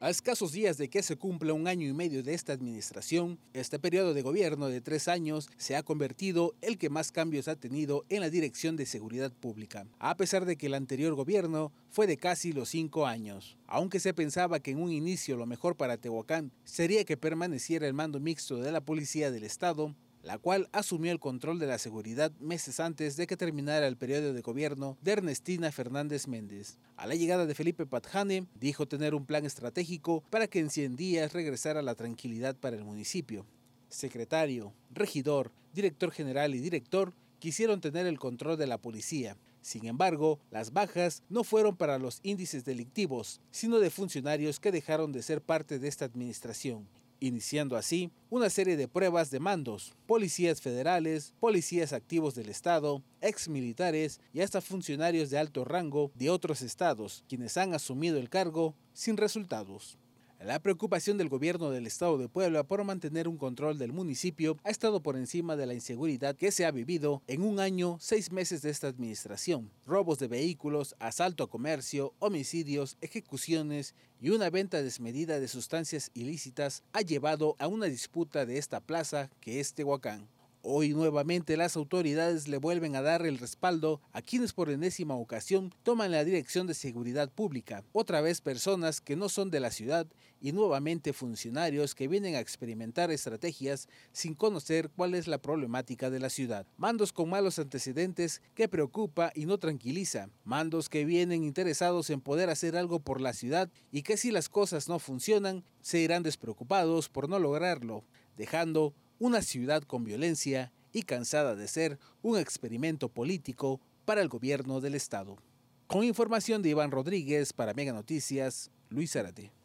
A escasos días de que se cumpla un año y medio de esta administración, este periodo de gobierno de tres años se ha convertido el que más cambios ha tenido en la Dirección de Seguridad Pública, a pesar de que el anterior gobierno fue de casi los cinco años. Aunque se pensaba que en un inicio lo mejor para Tehuacán sería que permaneciera el mando mixto de la Policía del Estado, la cual asumió el control de la seguridad meses antes de que terminara el periodo de gobierno de Ernestina Fernández Méndez. A la llegada de Felipe Patjane, dijo tener un plan estratégico para que en 100 días regresara la tranquilidad para el municipio. Secretario, regidor, director general y director quisieron tener el control de la policía. Sin embargo, las bajas no fueron para los índices delictivos, sino de funcionarios que dejaron de ser parte de esta administración iniciando así una serie de pruebas de mandos, policías federales, policías activos del Estado, ex militares y hasta funcionarios de alto rango de otros estados, quienes han asumido el cargo sin resultados. La preocupación del gobierno del estado de Puebla por mantener un control del municipio ha estado por encima de la inseguridad que se ha vivido en un año, seis meses de esta administración. Robos de vehículos, asalto a comercio, homicidios, ejecuciones y una venta desmedida de sustancias ilícitas ha llevado a una disputa de esta plaza que es Tehuacán. Hoy nuevamente las autoridades le vuelven a dar el respaldo a quienes por enésima ocasión toman la dirección de seguridad pública, otra vez personas que no son de la ciudad y nuevamente funcionarios que vienen a experimentar estrategias sin conocer cuál es la problemática de la ciudad. Mandos con malos antecedentes que preocupa y no tranquiliza, mandos que vienen interesados en poder hacer algo por la ciudad y que si las cosas no funcionan se irán despreocupados por no lograrlo, dejando una ciudad con violencia y cansada de ser un experimento político para el gobierno del Estado. Con información de Iván Rodríguez para Mega Noticias, Luis Zárate.